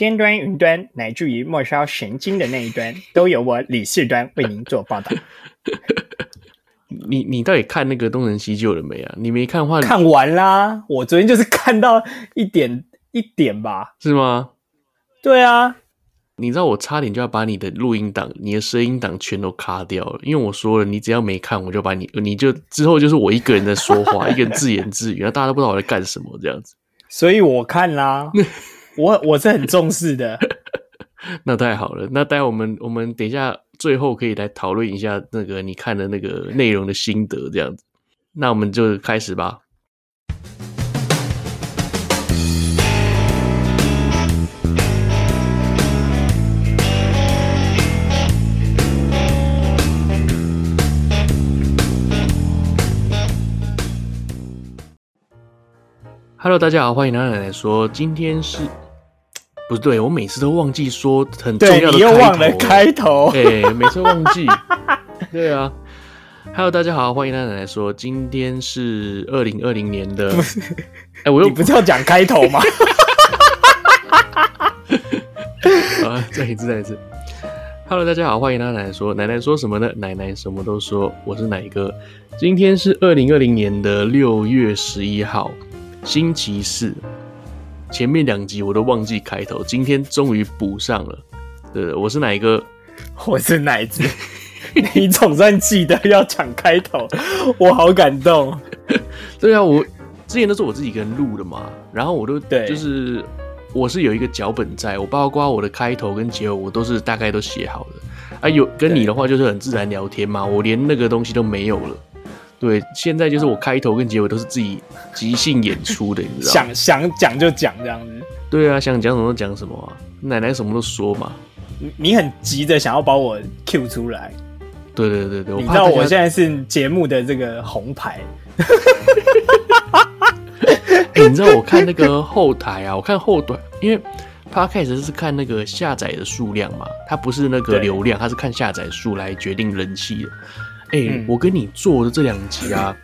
尖端、云端，乃至于末梢神经的那一端，都由我李四端为您做报道。你你到底看那个《东成西就》了没啊？你没看的话，看完啦。我昨天就是看到一点一点吧。是吗？对啊。你知道我差点就要把你的录音档、你的声音档全都卡掉了，因为我说了，你只要没看，我就把你，你就之后就是我一个人在说话，一个人自言自语，然后大家都不知道我在干什么这样子。所以我看啦，我我是很重视的。那太好了，那待会我们我们等一下最后可以来讨论一下那个你看的那个内容的心得这样子。那我们就开始吧。Hello，大家好，欢迎来到奶奶说，今天是不对，我每次都忘记说很重要的开头，你又忘了开头，哎、欸，每次忘记，对啊。Hello，大家好，欢迎奶奶说，今天是二零二零年的，哎、欸，我又你不是要讲开头吗？啊，再一次，再一次。Hello，大家好，欢迎奶奶说，奶奶说什么呢？奶奶什么都说，我是奶哥。今天是二零二零年的六月十一号。星期四，前面两集我都忘记开头，今天终于补上了。对，我是哪一个？我是哪一只。你总算记得要讲开头，我好感动。对啊，我之前都是我自己一个人录的嘛，然后我都对，就是我是有一个脚本在，我包括我的开头跟结尾，我都是大概都写好的。啊，有跟你的话就是很自然聊天嘛，我连那个东西都没有了。对，现在就是我开头跟结尾都是自己即兴演出的，你知道吗？想想讲就讲这样子。对啊，想讲什么就讲什么啊，奶奶什么都说嘛。你你很急着想要把我 Q 出来。对对对对，你知道我现在是节目的这个红牌。欸，你知道我看那个后台啊，我看后端，因为 Podcast 是看那个下载的数量嘛，它不是那个流量，它是看下载数来决定人气的。哎、欸嗯，我跟你做的这两集啊，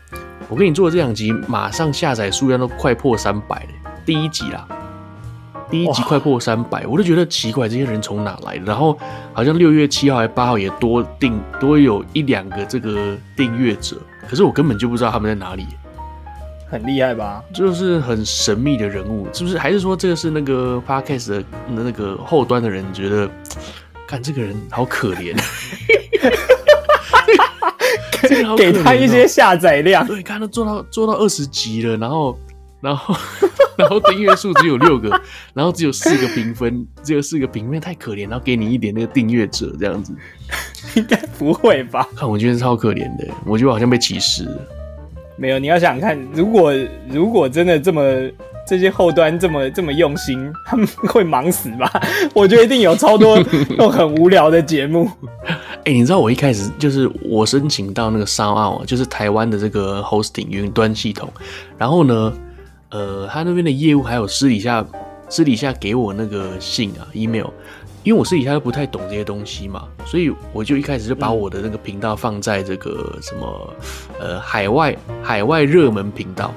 我跟你做的这两集，马上下载数量都快破三百了。第一集啦，第一集快破三百，我就觉得奇怪，这些人从哪来的？然后好像六月七号还八号也多订多有一两个这个订阅者，可是我根本就不知道他们在哪里，很厉害吧？就是很神秘的人物，是不是？还是说这个是那个 Podcast 的那个后端的人觉得，看这个人好可怜。给他一些下载量，对，看他做到做到二十级了，然后，然后，然后订阅数只有六个，然后只有四个评分，只有四个评分，太可怜。然后给你一点那个订阅者这样子，应该不会吧？看，我觉得超可怜的，我觉得好像被歧视了。没有，你要想想看，如果如果真的这么。这些后端这么这么用心，他们会忙死吧？我觉得一定有超多都很无聊的节目。哎、欸，你知道我一开始就是我申请到那个 SoundOn，就是台湾的这个 hosting 云端系统。然后呢，呃，他那边的业务还有私底下私底下给我那个信啊 email，因为我私底下又不太懂这些东西嘛，所以我就一开始就把我的那个频道放在这个什么呃海外海外热门频道。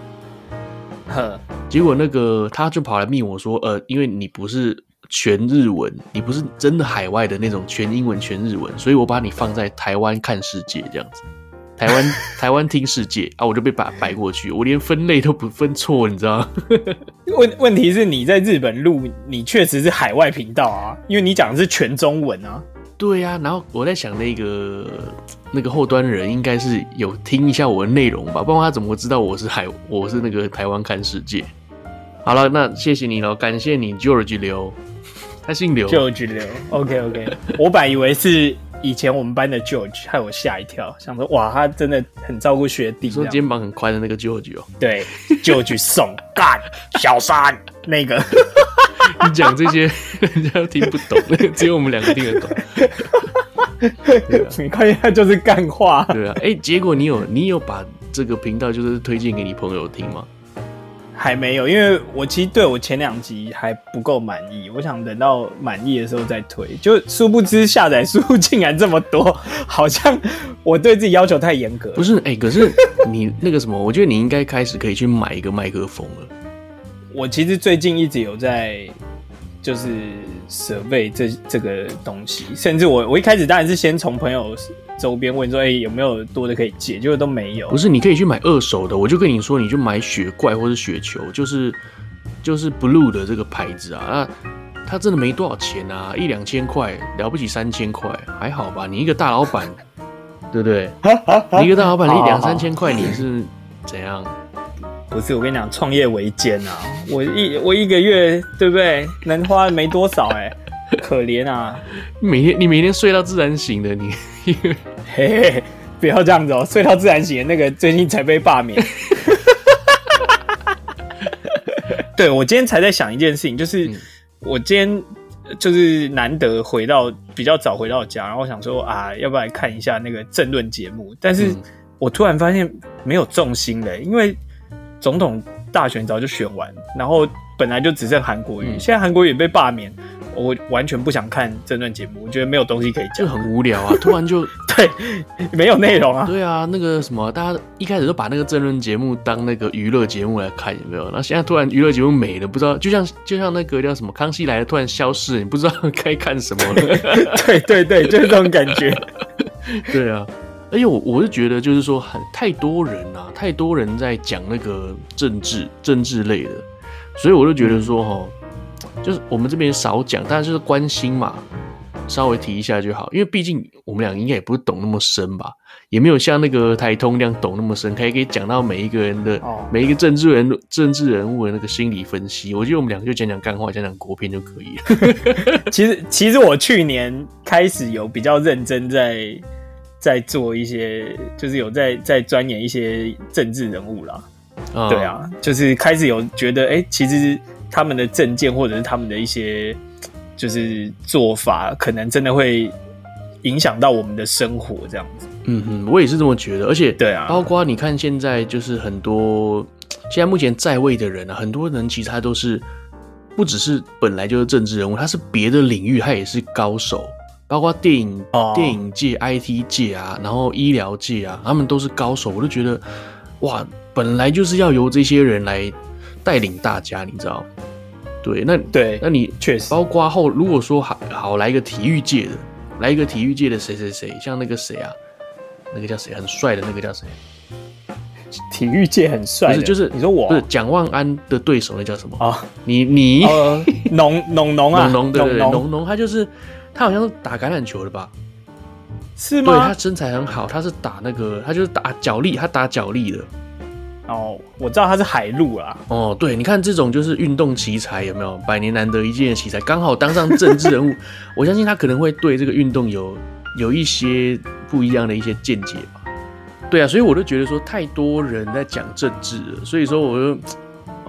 呵，结果那个他就跑来密我说，呃，因为你不是全日文，你不是真的海外的那种全英文全日文，所以我把你放在台湾看世界这样子，台湾 台湾听世界啊，我就被摆摆过去，我连分类都不分错，你知道吗？问问题是你在日本录，你确实是海外频道啊，因为你讲的是全中文啊。对呀、啊，然后我在想，那个那个后端的人应该是有听一下我的内容吧，不然他怎么会知道我是海，我是那个台湾看世界。好了，那谢谢你了，感谢你，George 刘，他姓刘，George 刘，OK OK，我本来以为是以前我们班的 George，害我吓一跳，想说哇，他真的很照顾学弟，说肩膀很宽的那个 George 哦，对，George 送 干小三那个。你讲这些，人家都听不懂，只有我们两个听得懂。你看一下，就是干话。对啊，哎、欸，结果你有你有把这个频道就是推荐给你朋友听吗？还没有，因为我其实对我前两集还不够满意，我想等到满意的时候再推。就殊不知下载数竟然这么多，好像我对自己要求太严格。不是，哎、欸，可是你那个什么，我觉得你应该开始可以去买一个麦克风了。我其实最近一直有在，就是 survey 这这个东西，甚至我我一开始当然是先从朋友周边问说，哎、欸，有没有多的可以借，结果都没有。不是，你可以去买二手的，我就跟你说，你就买雪怪或者雪球，就是就是 blue 的这个牌子啊，那它真的没多少钱啊，一两千块，了不起三千块，还好吧？你一个大老板，对不对？你一个大老板，你两三千块，你是怎样？不是，我跟你讲，创业维艰啊！我一我一个月，对不对？能花没多少哎、欸，可怜啊！每天你每天睡到自然醒的你，嘿嘿，不要这样子哦、喔，睡到自然醒的那个最近才被罢免。对，我今天才在想一件事情，就是我今天就是难得回到比较早回到家，然后我想说啊，要不要来看一下那个政论节目？但是我突然发现没有重心嘞，因为。总统大选早就选完，然后本来就只剩韩国瑜，嗯、现在韩国瑜被罢免，我完全不想看这段节目，我觉得没有东西可以讲，就很无聊啊！突然就对，没有内容啊！对啊，那个什么，大家一开始都把那个政论节目当那个娱乐节目来看，有没有？那现在突然娱乐节目没了，不知道，就像就像那个叫什么《康熙来了》突然消失了，你不知道该看什么了。对对对，就是这种感觉。对啊。而且我我是觉得，就是说很太多人啊，太多人在讲那个政治政治类的，所以我就觉得说哈，就是我们这边少讲，但是就是关心嘛，稍微提一下就好。因为毕竟我们俩应该也不是懂那么深吧，也没有像那个台通那样懂那么深，可以可以讲到每一个人的每一个政治人政治人物的那个心理分析。我觉得我们两个就讲讲干话，讲讲国片就可以了。其实其实我去年开始有比较认真在。在做一些，就是有在在钻研一些政治人物啦，嗯、对啊，就是开始有觉得，哎、欸，其实他们的政见或者是他们的一些就是做法，可能真的会影响到我们的生活这样子。嗯嗯，我也是这么觉得，而且对啊，包括你看现在就是很多现在目前在位的人啊，很多人其实他都是不只是本来就是政治人物，他是别的领域他也是高手。包括电影、oh. 电影界、IT 界啊，然后医疗界啊，他们都是高手。我就觉得，哇，本来就是要由这些人来带领大家，你知道？对，那对，那你确实包括后，如果说好好来一个体育界的，来一个体育界的谁谁谁，像那个谁啊，那个叫谁，很帅的那个叫谁？体育界很帅，不是就是你说我不是蒋万安的对手，那叫什么啊？哦、你你农农农啊，农对对，农农他就是。他好像是打橄榄球的吧？是吗？对，他身材很好，他是打那个，他就是打脚力，他打脚力的。哦，我知道他是海陆啦。哦，对，你看这种就是运动奇才，有没有？百年难得一见的奇才，刚好当上政治人物，我相信他可能会对这个运动有有一些不一样的一些见解吧。对啊，所以我就觉得说，太多人在讲政治了，所以说我就。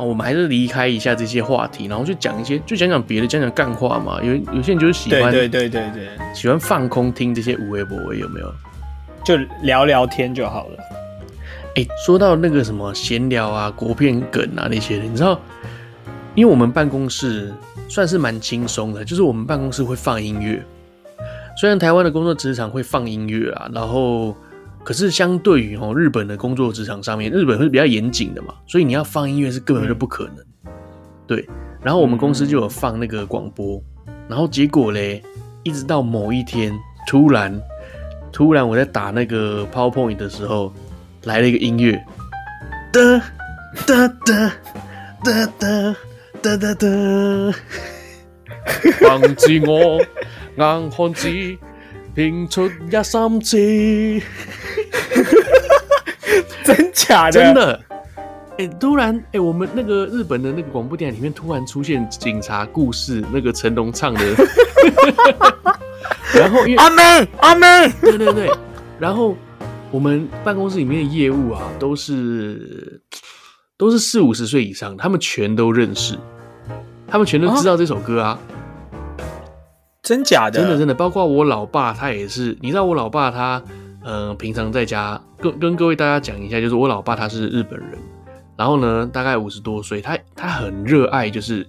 我们还是离开一下这些话题，然后就讲一些，就讲讲别的，讲讲干话嘛。有有些人就是喜欢，对对对对对，喜欢放空听这些无为不为，有没有？就聊聊天就好了。哎、欸，说到那个什么闲聊啊、国片梗啊那些的，你知道，因为我们办公室算是蛮轻松的，就是我们办公室会放音乐。虽然台湾的工作职场会放音乐啊，然后。可是相对于哦日本的工作职场上面，日本会比较严谨的嘛，所以你要放音乐是根本就不可能。嗯、对，然后我们公司就有放那个广播，然后结果嘞，一直到某一天，突然突然我在打那个 PowerPoint 的时候，来了一个音乐，哒哒哒哒哒哒哒哒，忘记 我硬汉子。拼出一三次，真假的？真的。哎、欸，突然，哎、欸，我们那个日本的那个广播电台里面突然出现警察故事，那个成龙唱的。然后因为阿妹，阿妹，对对对。然后我们办公室里面的业务啊，都是都是四五十岁以上，他们全都认识，他们全都知道这首歌啊。真假的？真的真的，包括我老爸，他也是。你知道我老爸他，呃，平常在家跟跟各位大家讲一下，就是我老爸他是日本人，然后呢，大概五十多岁，他他很热爱就是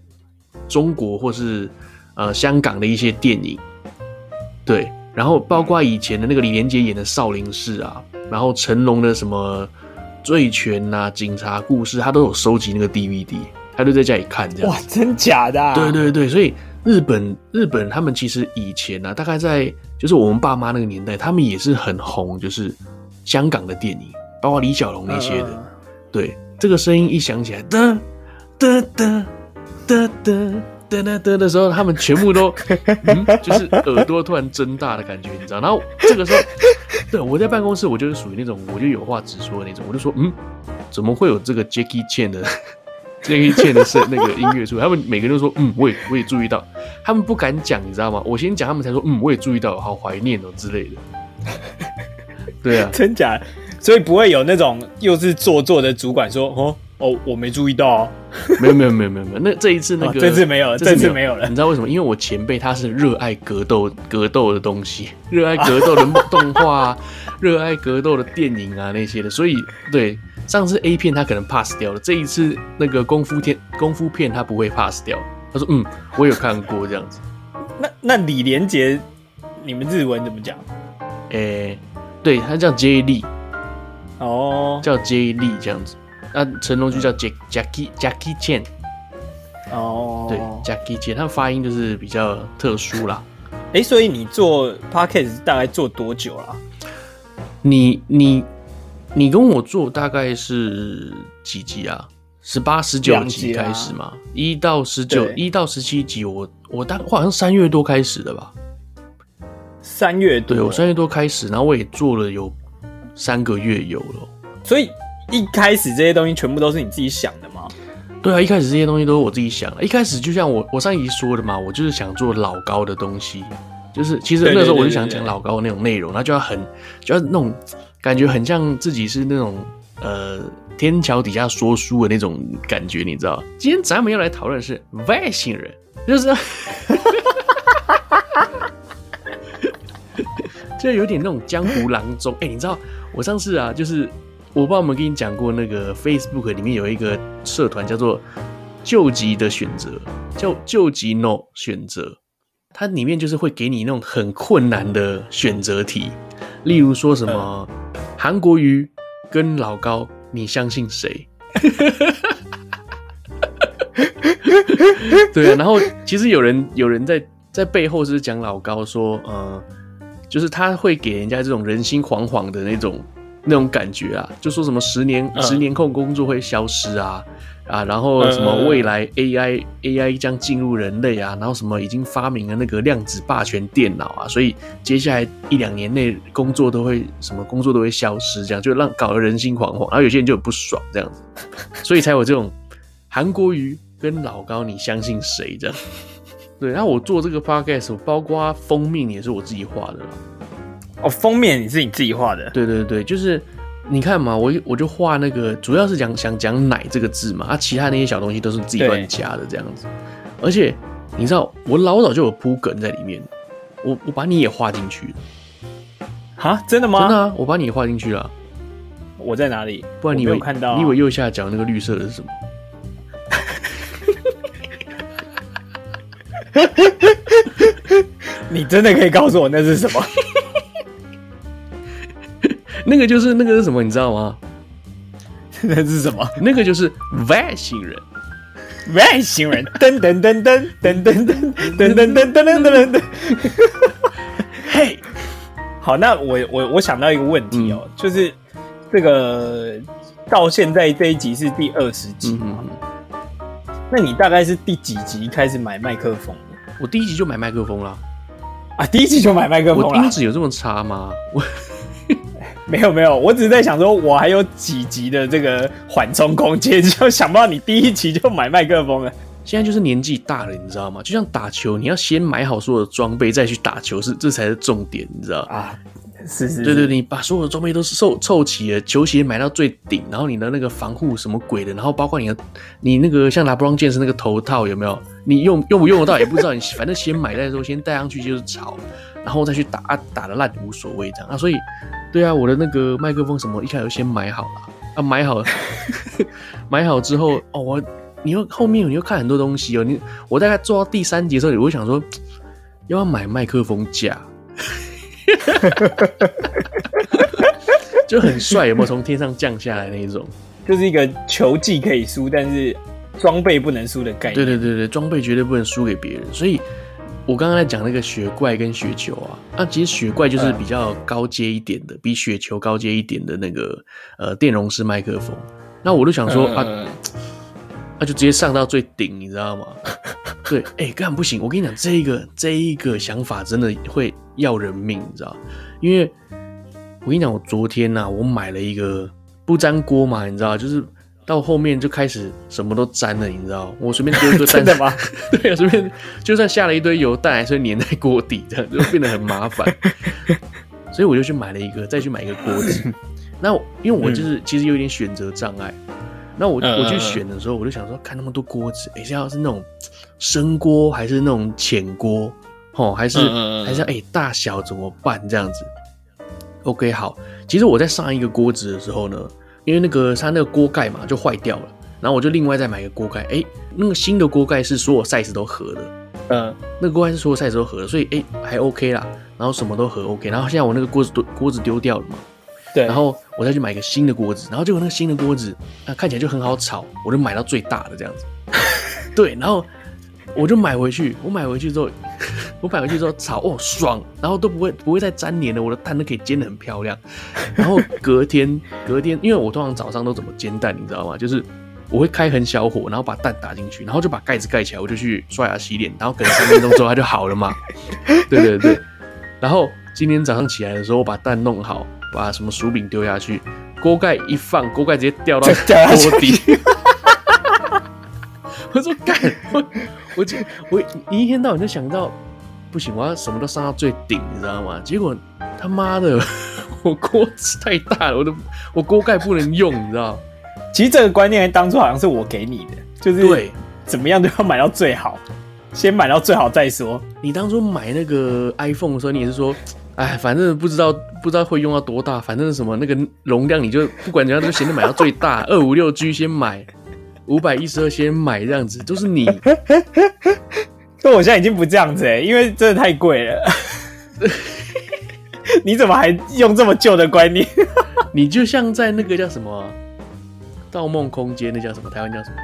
中国或是呃香港的一些电影，对，然后包括以前的那个李连杰演的少林寺啊，然后成龙的什么醉拳啊、警察故事，他都有收集那个 DVD，他就在家里看这样。哇，真假的啊？对对对，所以。日本，日本，他们其实以前呢，大概在就是我们爸妈那个年代，他们也是很红，就是香港的电影，包括李小龙那些的。对，这个声音一响起来，哒哒哒哒哒哒哒哒的时候，他们全部都，嗯，就是耳朵突然睁大的感觉，你知道？然后这个时候，对我在办公室，我就是属于那种我就有话直说的那种，我就说，嗯，怎么会有这个 Jackie Chan 的？这一切的是那个音乐出来，他们每个人都说，嗯，我也我也注意到，他们不敢讲，你知道吗？我先讲，他们才说，嗯，我也注意到，好怀念哦之类的。对啊，真假？所以不会有那种又是做作的主管说，哦哦，我没注意到哦。没有没有没有没有没有，那这一次那个、哦、这次没有了，这次没有了。你知道为什么？因为我前辈他是热爱格斗格斗的东西，热爱格斗的 动画，热爱格斗的电影啊那些的，所以对。上次 A 片他可能 pass 掉了，这一次那个功夫片功夫片他不会 pass 掉。他说：“嗯，我有看过这样子。那”那那李连杰，你们日文怎么讲？诶、欸，对他叫 J 莉，哦，叫 J 莉这样子。那成龙就叫 Jack Jackie Jackie Chan，哦，对 Jackie Chan，他发音就是比较特殊啦。诶、欸，所以你做 Podcast 大概做多久了？你你。你跟我做大概是几集啊？十八、十九集开始嘛？一到十九，一到十七集我，我我大我好像三月多开始的吧？三月多，对，我三月多开始，然后我也做了有三个月有了。所以一开始这些东西全部都是你自己想的吗？对啊，一开始这些东西都是我自己想的。一开始就像我我上一集说的嘛，我就是想做老高的东西，就是其实那时候我就想讲老高的那种内容，那就要很就要那种。感觉很像自己是那种呃天桥底下说书的那种感觉，你知道？今天咱们要来讨论的是外星人，就是 就有点那种江湖郎中。哎、欸，你知道我上次啊，就是我不知道有没有跟你讲过，那个 Facebook 里面有一个社团叫做“救急的选择”，叫“救急 No 选择”，它里面就是会给你那种很困难的选择题，例如说什么。韩国瑜跟老高，你相信谁？对啊，然后其实有人有人在在背后是讲老高说，呃，就是他会给人家这种人心惶惶的那种那种感觉啊，就说什么十年十年后工作会消失啊。啊，然后什么未来 AI AI 将进入人类啊，然后什么已经发明了那个量子霸权电脑啊，所以接下来一两年内工作都会什么工作都会消失，这样就让搞得人心惶惶，然后有些人就很不爽这样子，所以才有这种韩国瑜跟老高，你相信谁这样？对，然后我做这个 podcast，包括封面也是我自己画的啦。哦，封面你是你自己画的？对对对，就是。你看嘛，我我就画那个，主要是讲想讲“奶”这个字嘛，啊，其他那些小东西都是自己乱加的这样子。而且你知道，我老早就有铺梗在里面，我我把你也画进去了。哈，真的吗？真的啊，我把你也画进去了。我在哪里？不然你以为看到、啊？你以为右下角那个绿色的是什么？你真的可以告诉我那是什么？那个就是那个是什么，你知道吗？那是什么？那个就是外星人，外星人，噔噔噔噔噔噔噔噔噔噔噔噔噔。嘿，好，那我我我想到一个问题哦，就是这个到现在这一集是第二十集嘛？那你大概是第几集开始买麦克风？我第一集就买麦克风了。啊，第一集就买麦克风了？我音质有这么差吗？我。没有没有，我只是在想说，我还有几集的这个缓冲空间，就想不到你第一集就买麦克风了。现在就是年纪大了，你知道吗？就像打球，你要先买好所有的装备再去打球，是这才是重点，你知道啊？是是，是，对对，你把所有的装备都是凑凑齐了，球鞋买到最顶，然后你的那个防护什么鬼的，然后包括你的你那个像 LeBron James 那个头套有没有？你用用不用得到也不知道，你反正先买再说，先戴上去就是潮，然后再去打打的烂无所谓这样啊，所以。对啊，我的那个麦克风什么一开始先买好了啊，买好了，买好之后哦，我你又后面你又看很多东西哦，你我大概做到第三集的时候，我就想说要不要买麦克风架，就很帅，有没有从天上降下来那一种？就是一个球技可以输，但是装备不能输的概念。对对对对，装备绝对不能输给别人。所以，我刚刚在讲那个雪怪跟雪球啊，那、啊、其实雪怪就是比较高阶一点的，嗯、比雪球高阶一点的那个呃电容式麦克风。那我就想说、嗯、啊，那、啊、就直接上到最顶，你知道吗？对，哎、欸，根本不行。我跟你讲，这一个这一个想法真的会要人命，你知道？因为我跟你讲，我昨天呐、啊，我买了一个不粘锅嘛，你知道，就是到后面就开始什么都粘了，你知道？我随便丢一个 蛋，真的吗？对啊，随便就算下了一堆油，蛋还是会粘在锅底，这样就变得很麻烦。所以我就去买了一个，再去买一个锅子。那因为我就是、嗯、其实有点选择障碍。那我我去选的时候，我就想说，看那么多锅子，哎、欸，要是那种深锅，还是那种浅锅，哦，还是、嗯、还是哎、欸，大小怎么办？这样子，OK，好。其实我在上一个锅子的时候呢，因为那个它那个锅盖嘛就坏掉了，然后我就另外再买个锅盖，哎、欸，那个新的锅盖是所有 size 都合的，嗯，那个锅盖是所有 size 都合的，所以哎、欸、还 OK 啦，然后什么都合 OK，然后现在我那个锅子锅子丢掉了嘛。对，然后我再去买一个新的锅子，然后结果那个新的锅子啊看起来就很好炒，我就买到最大的这样子。对，然后我就买回去，我买回去之后，我买回去之后炒哦爽，然后都不会不会再粘黏了，我的蛋都可以煎的很漂亮。然后隔天 隔天，因为我通常早上都怎么煎蛋，你知道吗？就是我会开很小火，然后把蛋打进去，然后就把盖子盖起来，我就去刷牙洗脸，然后可能三分钟之后它就好了嘛。对对对，然后今天早上起来的时候，我把蛋弄好。把什么薯饼丢下去，锅盖一放，锅盖直接掉到锅底。我说干，我就我你一天到晚就想到，不行，我要什么都上到最顶，你知道吗？结果他妈的，我锅子太大了，我都我锅盖不能用，你知道？其实这个观念当初好像是我给你的，就是对，怎么样都要买到最好，先买到最好再说。你当初买那个 iPhone 的时候，你也是说。哎，反正不知道不知道会用到多大，反正什么那个容量你就不管怎样，就先买到最大，二五六 G 先买，五百一十二先买，这样子都是你。但我现在已经不这样子哎，因为真的太贵了。你怎么还用这么旧的观念？你就像在那个叫什么《盗梦空间》，那叫什么？台湾叫什么？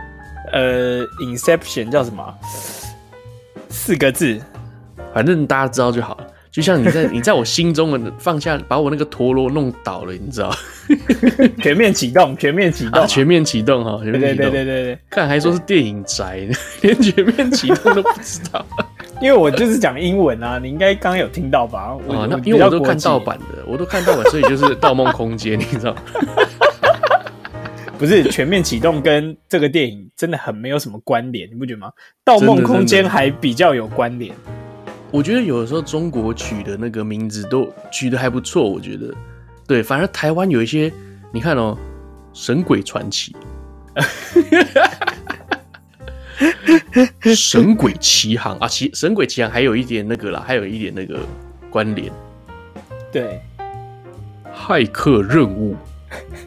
呃，《Inception》叫什么？四个字，反正大家知道就好了。就像你在你在我心中的放下，把我那个陀螺弄倒了，你知道？全面启动，全面启动、啊，全面启动哈！对对对对对，看还说是电影宅，连全面启动都不知道。因为我就是讲英文啊，你应该刚刚有听到吧？我那因为我都看盗版的，我都看盗版，所以就是《盗梦空间》，你知道？不是全面启动跟这个电影真的很没有什么关联，你不觉得吗？《盗梦空间》还比较有关联。我觉得有的时候中国取的那个名字都取的还不错，我觉得，对，反而台湾有一些，你看哦，《神鬼传奇》，《神鬼奇航》啊，奇《神鬼奇航》还有一点那个啦，还有一点那个关联，对，骇客任务，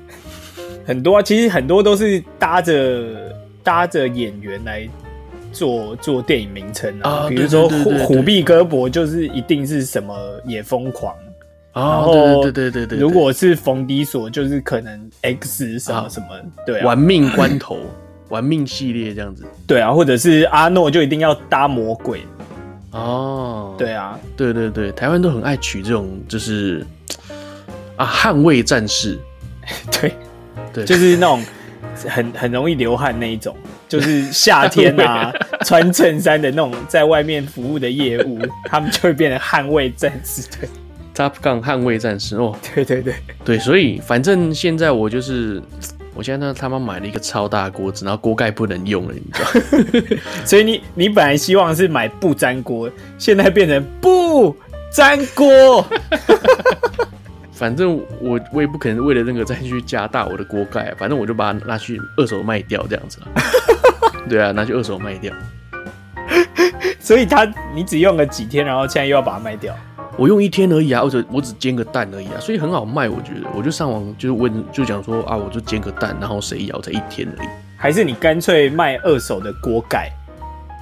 很多啊，其实很多都是搭着搭着演员来。做做电影名称啊，比如说虎虎臂胳膊就是一定是什么也疯狂，然后对对对对，如果是冯迪索就是可能 X 什么什么，对，玩命关头，玩命系列这样子，对啊，或者是阿诺就一定要搭魔鬼，哦，对啊，对对对，台湾都很爱取这种就是啊，捍卫战士，对。对，就是那种很很容易流汗那一种。就是夏天啊，穿衬衫的那种在外面服务的业务，他们就会变成捍卫战士。对，Top Gun 捍卫战士哦，对对对对，所以反正现在我就是，我现在呢他妈买了一个超大锅子，然后锅盖不能用了，你知道？所以你你本来希望是买不粘锅，现在变成不粘锅。反正我我也不可能为了那个再去加大我的锅盖，反正我就把它拿去二手卖掉这样子。对啊，拿去二手卖掉。所以他你只用了几天，然后现在又要把它卖掉？我用一天而已啊，或者我只煎个蛋而已啊，所以很好卖。我觉得，我就上网就是问，就讲说啊，我就煎个蛋，然后谁要才一天而已。还是你干脆卖二手的锅盖？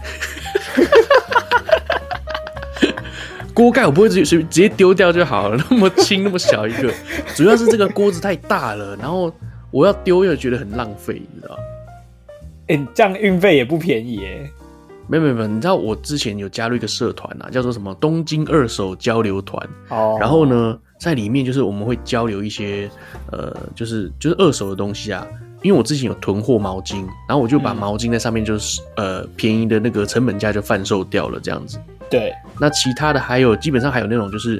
锅盖我不会直接直接丢掉就好了，那么轻那么小一个，主要是这个锅子太大了，然后我要丢又觉得很浪费，你知道？哎、欸，这样运费也不便宜耶。没有没有没有，你知道我之前有加入一个社团啊，叫做什么东京二手交流团。哦。然后呢，在里面就是我们会交流一些呃，就是就是二手的东西啊。因为我之前有囤货毛巾，然后我就把毛巾在上面就是、嗯、呃便宜的那个成本价就贩售掉了这样子。对。那其他的还有基本上还有那种就是，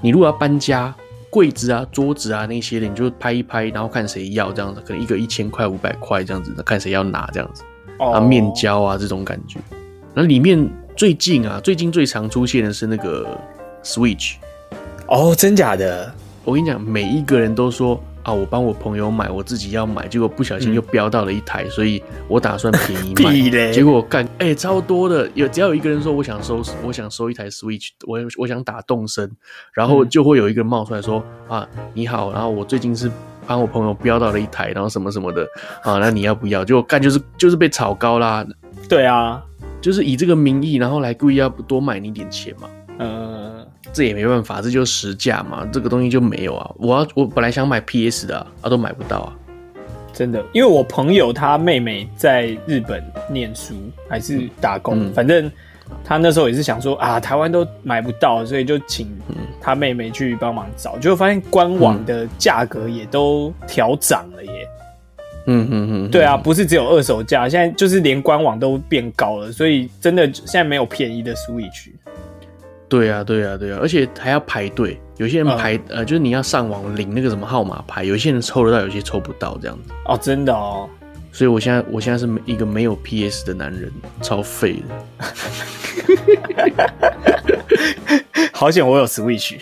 你如果要搬家，柜子啊、桌子啊那些的，你就拍一拍，然后看谁要这样子，可能一个一千块、五百块这样子，看谁要拿这样子。啊，面交啊，这种感觉。那里面最近啊，最近最常出现的是那个 Switch。哦，真假的？我跟你讲，每一个人都说啊，我帮我朋友买，我自己要买，结果不小心又飙到了一台，嗯、所以我打算便宜卖。结果我干，哎、欸，超多的，有只要有一个人说我想收，我想收一台 Switch，我我想打动身，然后就会有一个人冒出来说、嗯、啊，你好，然后我最近是。帮我朋友标到了一台，然后什么什么的啊，那你要不要？就干就是就是被炒高啦。对啊，就是以这个名义，然后来故意要多卖你点钱嘛。呃，这也没办法，这就是实价嘛。这个东西就没有啊。我要我本来想买 PS 的啊，啊都买不到啊。真的，因为我朋友他妹妹在日本念书还是打工，嗯、反正。他那时候也是想说啊，台湾都买不到，所以就请他妹妹去帮忙找，结果发现官网的价格也都调涨了耶。嗯嗯嗯，对啊，不是只有二手价，现在就是连官网都变高了，所以真的现在没有便宜的 Switch。对啊，对啊，对啊，而且还要排队，有些人排、嗯、呃，就是你要上网领那个什么号码牌，有些人抽得到，有些抽不到这样子。哦，真的哦。所以我现在我现在是一个没有 PS 的男人，超废的。好险我有 Switch，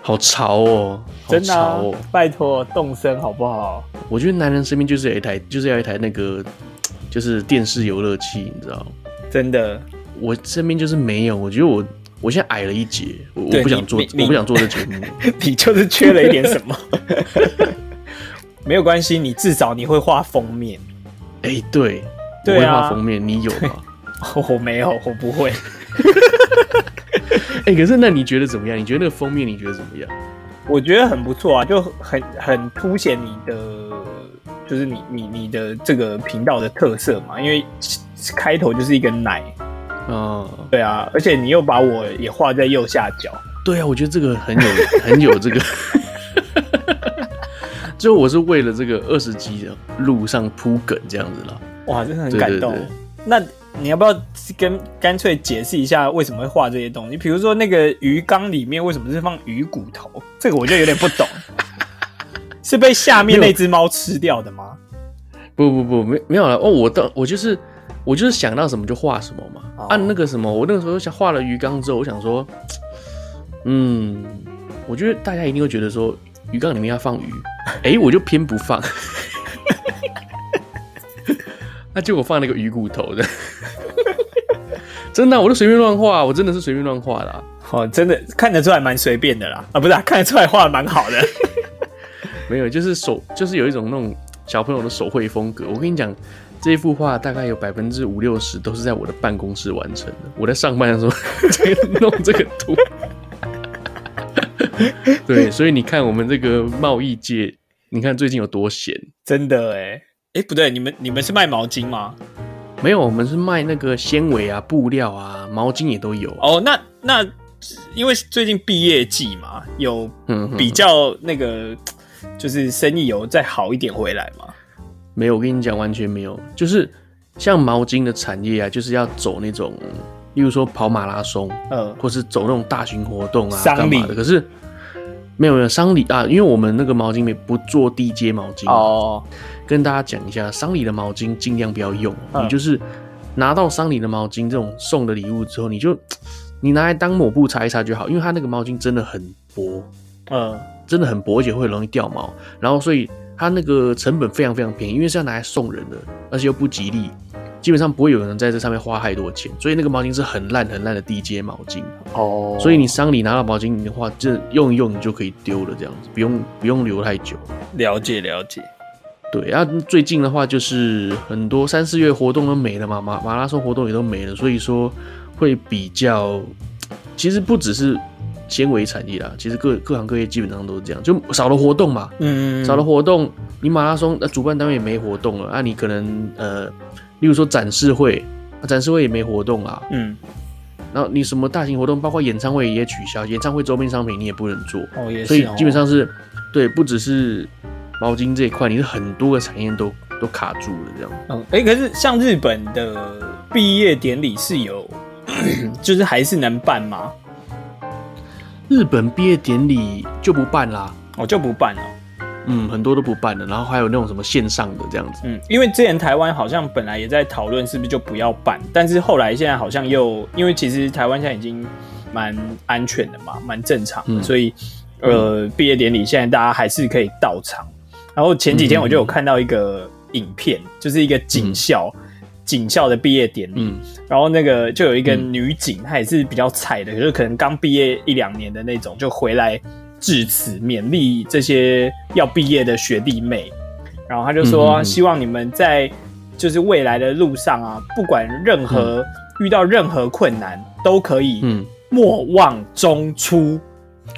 好潮哦，真的、拜托动身好不好？我觉得男人身边就是有一台，就是要一台那个，就是电视游乐器，你知道？真的，我身边就是没有。我觉得我我现在矮了一截，我我不想做，我不想做这节目。你就是缺了一点什么？没有关系，你至少你会画封面。哎、欸，对，对啊，我会画封面，你有吗？我没有，我不会。哎、欸，可是那你觉得怎么样？你觉得那个封面你觉得怎么样？我觉得很不错啊，就很很凸显你的，就是你你你的这个频道的特色嘛。因为开头就是一个奶，哦，对啊，而且你又把我也画在右下角。对啊，我觉得这个很有 很有这个。最后我是为了这个二十集的路上铺梗这样子了，哇，真的很感动。那你要不要跟干脆解释一下为什么会画这些东西？比如说那个鱼缸里面为什么是放鱼骨头？这个我就有点不懂，是被下面那只猫吃掉的吗？不不不，没没有了哦。我当我就是我就是想到什么就画什么嘛。哦、按那个什么，我那个时候想画了鱼缸之后，我想说，嗯，我觉得大家一定会觉得说。鱼缸里面要放鱼，哎、欸，我就偏不放，那结果放了一个鱼骨头的，真的、啊，我都随便乱画，我真的是随便乱画的，哦，真的看得出来蛮随便的啦，啊，不是、啊，看得出来画的蛮好的，没有，就是手，就是有一种那种小朋友的手绘风格。我跟你讲，这一幅画大概有百分之五六十都是在我的办公室完成的，我在上班的时候 在弄这个图。对，所以你看我们这个贸易界，你看最近有多闲，真的哎哎，不对，你们你们是卖毛巾吗？没有，我们是卖那个纤维啊、布料啊、毛巾也都有。哦，那那因为最近毕业季嘛，有比较那个，就是生意有再好一点回来吗？没有，我跟你讲，完全没有。就是像毛巾的产业啊，就是要走那种，例如说跑马拉松，嗯，或是走那种大型活动啊，干嘛的？可是。没有没有商礼啊，因为我们那个毛巾没不做低阶毛巾哦。跟大家讲一下，商礼的毛巾尽量不要用。嗯、你就是拿到商礼的毛巾这种送的礼物之后，你就 你拿来当抹布擦一擦就好，因为它那个毛巾真的很薄，嗯，真的很薄，而且会容易掉毛。然后所以它那个成本非常非常便宜，因为是要拿来送人的，而且又不吉利。基本上不会有人在这上面花太多钱，所以那个毛巾是很烂很烂的低阶毛巾哦。所以你商礼拿到毛巾的话，就用一用你就可以丢了，这样子不用不用留太久。了解了解。对啊，最近的话就是很多三四月活动都没了嘛，马马拉松活动也都没了，所以说会比较，其实不只是纤维产业啦，其实各各行各业基本上都是这样，就少了活动嘛，嗯，少了活动，你马拉松那、呃、主办单位也没活动了，那、啊、你可能呃，例如说展示会，啊、展示会也没活动啊。嗯。然后你什么大型活动，包括演唱会也取消，演唱会周边商品你也不能做。哦，也是。所以基本上是，对，不只是毛巾这一块，你是很多个产业都都卡住了这样。嗯，哎、欸，可是像日本的毕业典礼是有，就是还是能办吗？日本毕业典礼就不办啦，哦，就不办了。嗯，很多都不办了，然后还有那种什么线上的这样子。嗯，因为之前台湾好像本来也在讨论是不是就不要办，但是后来现在好像又因为其实台湾现在已经蛮安全的嘛，蛮正常的，嗯、所以呃，毕、嗯、业典礼现在大家还是可以到场。然后前几天我就有看到一个影片，嗯、就是一个警校、嗯、警校的毕业典礼，嗯、然后那个就有一个女警，她也是比较菜的，就是可能刚毕业一两年的那种，就回来。致辞勉励这些要毕业的学弟妹，然后她就说：“希望你们在就是未来的路上啊，不管任何遇到任何困难，都可以莫忘中出。”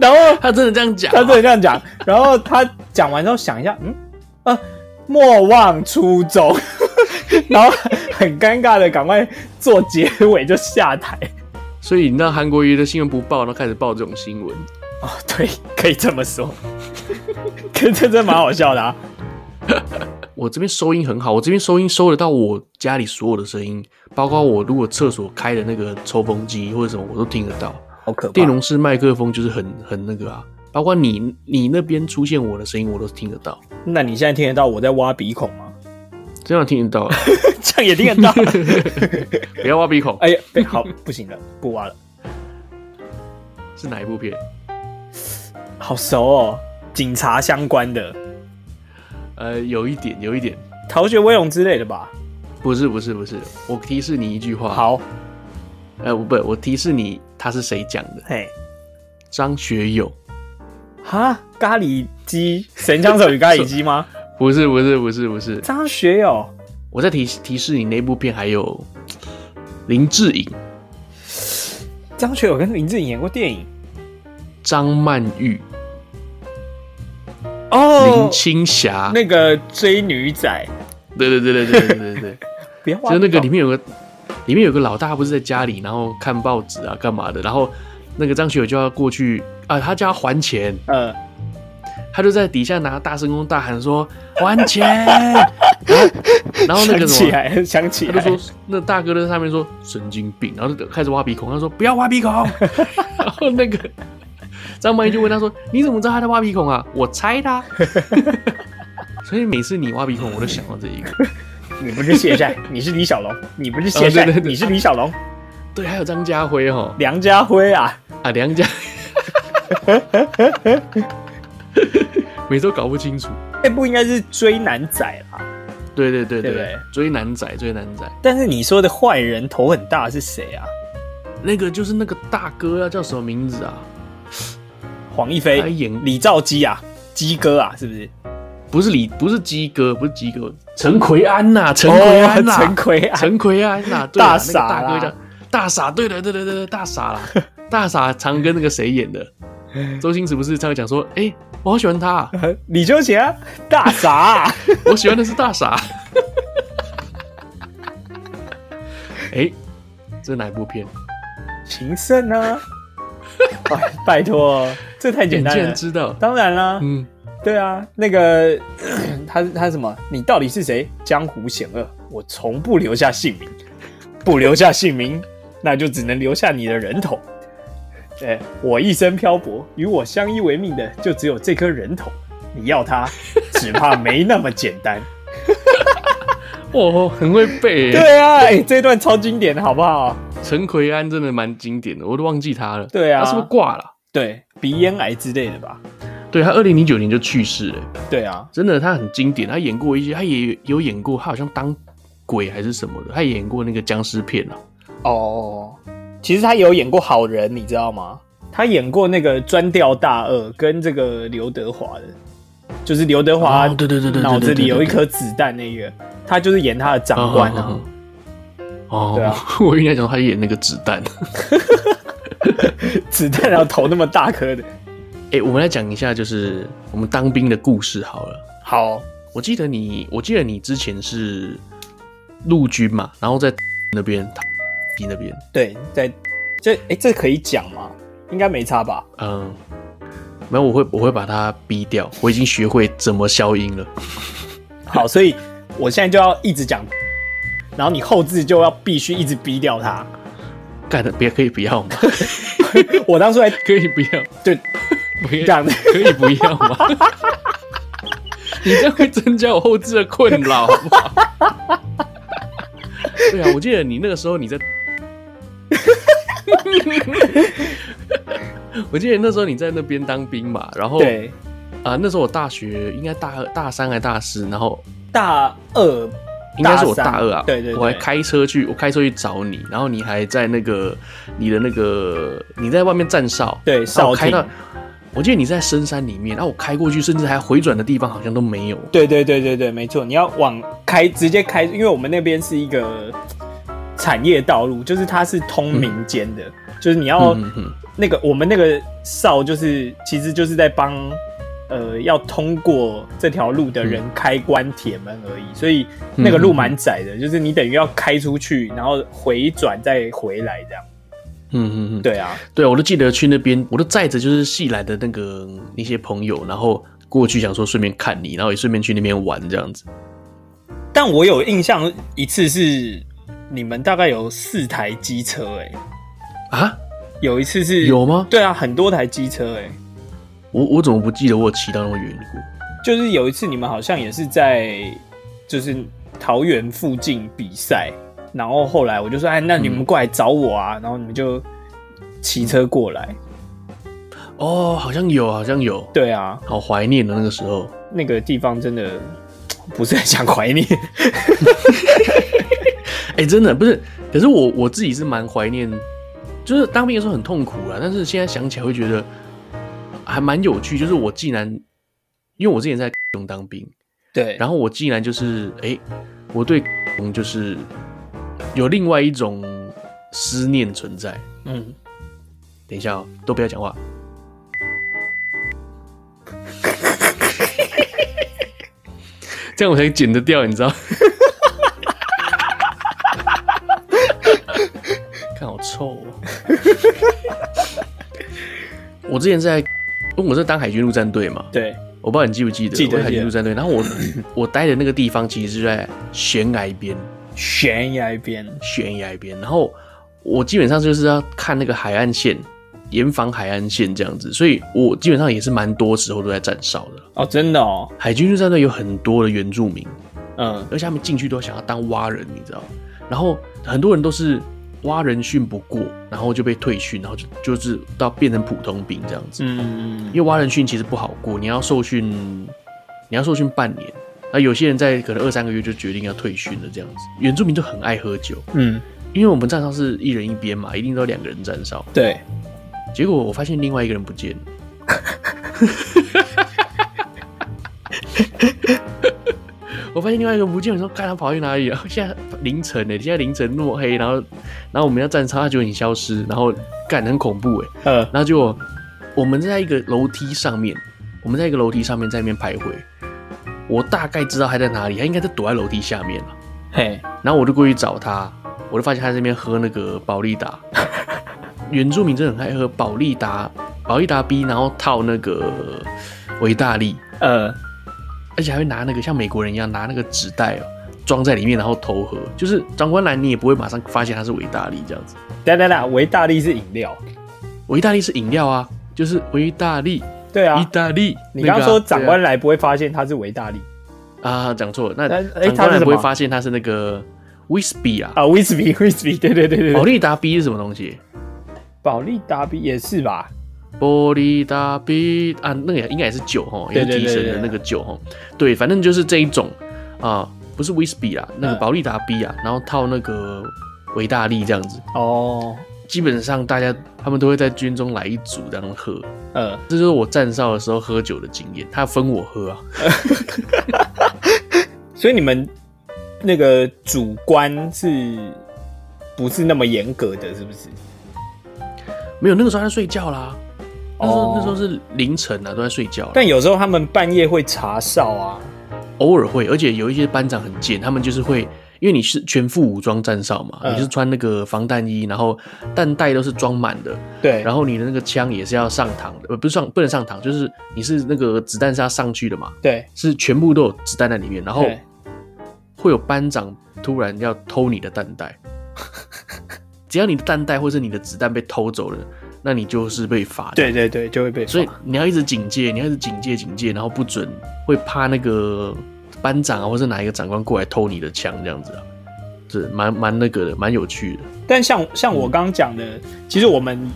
然后他真的这样讲，他真的这样讲。然后他讲完之后想一下，嗯啊，莫忘初衷。然后很尴尬的赶快做结尾就下台。所以你那韩国瑜的新闻不报，然后开始报这种新闻哦，对，可以这么说，可 是这真蛮好笑的啊！我这边收音很好，我这边收音收得到我家里所有的声音，包括我如果厕所开的那个抽风机或者什么，我都听得到。好可怕！电容式麦克风就是很很那个啊，包括你你那边出现我的声音，我都听得到。那你现在听得到我在挖鼻孔吗？这样听得到，这样也听得到。不要挖鼻孔。哎呀，好，不行了，不挖了。是哪一部片？好熟哦，警察相关的。呃，有一点，有一点，逃学威龙之类的吧？不是，不是，不是。我提示你一句话。好。呃，不，我提示你，他是谁讲的？嘿，张学友。哈，咖喱鸡，神枪手与咖喱鸡吗？不是不是不是不是张学友，我在提提示你，那部片还有林志颖。张学友跟林志颖演过电影。张曼玉。哦，林青霞，那个追女仔。对对对对对对对对。别 就那个里面有个，里面有个老大，不是在家里，然后看报纸啊，干嘛的？然后那个张学友就要过去啊，他就要还钱。嗯。他就在底下拿大声公大喊说：“还钱！”然后那个什么，想起来，想起来，他就说：“那大哥在上面说神经病。”然后就开始挖鼻孔。他说：“不要挖鼻孔。”然后那个张曼玉就问他说：“你怎么知道他在挖鼻孔啊？”我猜他。所以每次你挖鼻孔，我都想到这一个。你不是谢帅，你是李小龙。你不是谢帅，你是李小龙。对，还有张家辉哈，梁家辉啊啊，梁家。每次都搞不清楚，那部应该是追男仔啦。对对对对，追男仔追男仔。但是你说的坏人头很大是谁啊？那个就是那个大哥啊，叫什么名字啊？黄一飞演李兆基啊，基哥啊，是不是？不是李，不是基哥，不是基哥，陈奎安呐，陈奎安呐，陈奎安，陈奎安呐，大傻大哥叫大傻，对了对对对对，大傻啦，大傻常跟那个谁演的？周星驰不是常常讲说，哎。我好喜欢他，李秋贤，大傻，我喜欢的是大傻。哎，这是哪一部片？情圣啊！拜托，这太简单了。竟然知道？当然啦，嗯，对啊，那个 他他什么？你到底是谁？江湖险恶，我从不留下姓名，不留下姓名，那就只能留下你的人头。对，我一生漂泊，与我相依为命的就只有这颗人头。你要它，只怕没那么简单。哦，很会背。对啊，哎、欸，这段超经典的，好不好？陈奎安真的蛮经典的，我都忘记他了。对啊，他是不是挂了？对，鼻咽癌之类的吧？对，他二零零九年就去世了。对啊，真的，他很经典。他演过一些，他也有演过，他好像当鬼还是什么的，他也演过那个僵尸片啊。哦。其实他有演过好人，你知道吗？他演过那个专调大二，跟这个刘德华的，就是刘德华对对对对，脑子里有一颗子弹那个，他就是演他的长官啊。哦，对啊，我应该讲他演那个子弹，子弹然后头那么大颗的。哎、欸，我们来讲一下，就是我们当兵的故事好了。好，我记得你，我记得你之前是陆军嘛，然后在那边，那边，对，在这，哎、欸，这可以讲吗？应该没差吧？嗯，没有，我会，我会把它逼掉。我已经学会怎么消音了。好，所以我现在就要一直讲，然后你后置就要必须一直逼掉它。干的，别可以不要吗？我当初还 可以不要，对，不要这样可以不要吗？你这样会增加我后置的困扰，好不好？对啊，我记得你那个时候你在，我记得那时候你在那边当兵嘛，然后对啊，那时候我大学应该大二、大三还大四，然后大二。应该是我大二啊，对，对对，我还开车去，我开车去找你，然后你还在那个你的那个你在外面站哨，对，哨开到，我记得你在深山里面，然后我开过去，甚至还回转的地方好像都没有。对对对对对，没错，你要往开直接开，因为我们那边是一个产业道路，就是它是通民间的，嗯、就是你要那个我们那个哨，就是其实就是在帮。呃，要通过这条路的人开关铁门而已，嗯、所以那个路蛮窄的，嗯、就是你等于要开出去，然后回转再回来这样。嗯嗯嗯，对啊，对，我都记得去那边，我都载着就是戏来的那个那些朋友，然后过去想说顺便看你，然后也顺便去那边玩这样子。但我有印象一次是你们大概有四台机车、欸，哎，啊，有一次是有吗？对啊，很多台机车、欸，哎。我我怎么不记得我有骑到那么远过？就是有一次你们好像也是在就是桃园附近比赛，然后后来我就说，哎，那你们过来找我啊，嗯、然后你们就骑车过来。哦，好像有，好像有。对啊，好怀念的那个时候，那个地方真的不是很想怀念。哎、欸，真的不是，可是我我自己是蛮怀念，就是当兵的时候很痛苦啊，但是现在想起来会觉得。还蛮有趣，就是我竟然，因为我之前在中当兵，对，然后我竟然就是，哎、欸，我对就是有另外一种思念存在。嗯，等一下哦，都不要讲话，这样我才剪得掉，你知道？臭哦！我之前在。因为我是当海军陆战队嘛，对，我不知道你记不记得，记得我海军陆战队。然后我 我待的那个地方其实是在悬崖边，悬崖边，悬崖边。然后我基本上就是要看那个海岸线，严防海岸线这样子，所以我基本上也是蛮多时候都在站哨的。哦，真的哦，海军陆战队有很多的原住民，嗯，而且他们进去都想要当蛙人，你知道，然后很多人都是。蛙人训不过，然后就被退训，然后就就是到变成普通兵这样子。嗯，因为挖人训其实不好过，你要受训，你要受训半年。那有些人在可能二三个月就决定要退训了这样子。原住民就很爱喝酒，嗯，因为我们站哨是一人一边嘛，一定都两个人站哨。对，结果我发现另外一个人不见了。我发现另外一个不见，我说看他跑去哪里了。现在凌晨呢，现在凌晨那么黑，然后，然后我们要站哨，他就已经消失，然后干很恐怖哎。呃，然后就我们在一个楼梯上面，我们在一个楼梯上面在那边徘徊。我大概知道他在哪里，他应该是躲在楼梯下面了。嘿，然后我就过去找他，我就发现他在那边喝那个保利达。原住民真的很爱喝保利达，保利达 B，然后套那个维大利。呃。而且还会拿那个像美国人一样拿那个纸袋哦，装在里面，然后投河。就是长官来，你也不会马上发现它是维大利这样子。哒哒哒，维大利是饮料，维大利是饮料啊，就是维大利。对啊，意大利。你刚刚说长官来不会发现它是维大利啊？讲错了，那长官来不会发现它是那个威士比啊？啊，威士比，威士比，对对对对。保利达 B 是什么东西？保利达 B 也是吧？玻璃大杯啊，那个应该也是酒哈，也是提神的那个酒哈。对，反正就是这一种啊，不是威士忌啦，那个保利达 B 啊，然后套那个维大利这样子。哦，基本上大家他们都会在军中来一组这样喝。呃，这就是我站哨的时候喝酒的经验，他分我喝啊。所以你们那个主观是不是那么严格的？是不是？没有，那个时候他睡觉啦。那时候那时候是凌晨啊，都在睡觉。但有时候他们半夜会查哨啊，偶尔会，而且有一些班长很贱，他们就是会。因为你是全副武装站哨嘛，嗯、你是穿那个防弹衣，然后弹带都是装满的，对，然后你的那个枪也是要上膛的，呃，不是上不能上膛，就是你是那个子弹是要上去的嘛，对，是全部都有子弹在里面，然后会有班长突然要偷你的弹袋，只要你的弹带或是你的子弹被偷走了，那你就是被罚的，对对对，就会被罚，所以你要一直警戒，你要一直警戒警戒，然后不准会怕那个。班长啊，或是哪一个长官过来偷你的枪，这样子啊，是蛮蛮那个的，蛮有趣的。但像像我刚刚讲的，嗯、其实我们